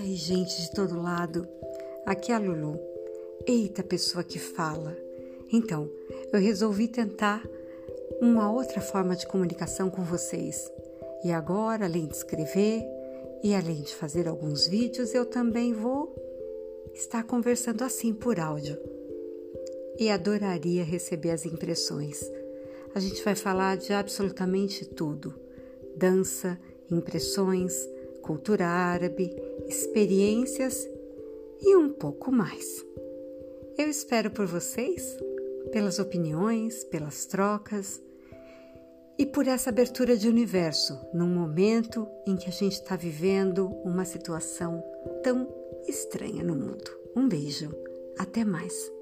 aí, gente de todo lado? Aqui é a Lulu. Eita, pessoa que fala. Então, eu resolvi tentar uma outra forma de comunicação com vocês. E agora, além de escrever e além de fazer alguns vídeos, eu também vou estar conversando assim por áudio. E adoraria receber as impressões. A gente vai falar de absolutamente tudo: dança, impressões, cultura árabe, experiências e um pouco mais. Eu espero por vocês, pelas opiniões, pelas trocas e por essa abertura de universo num momento em que a gente está vivendo uma situação tão estranha no mundo. Um beijo, até mais.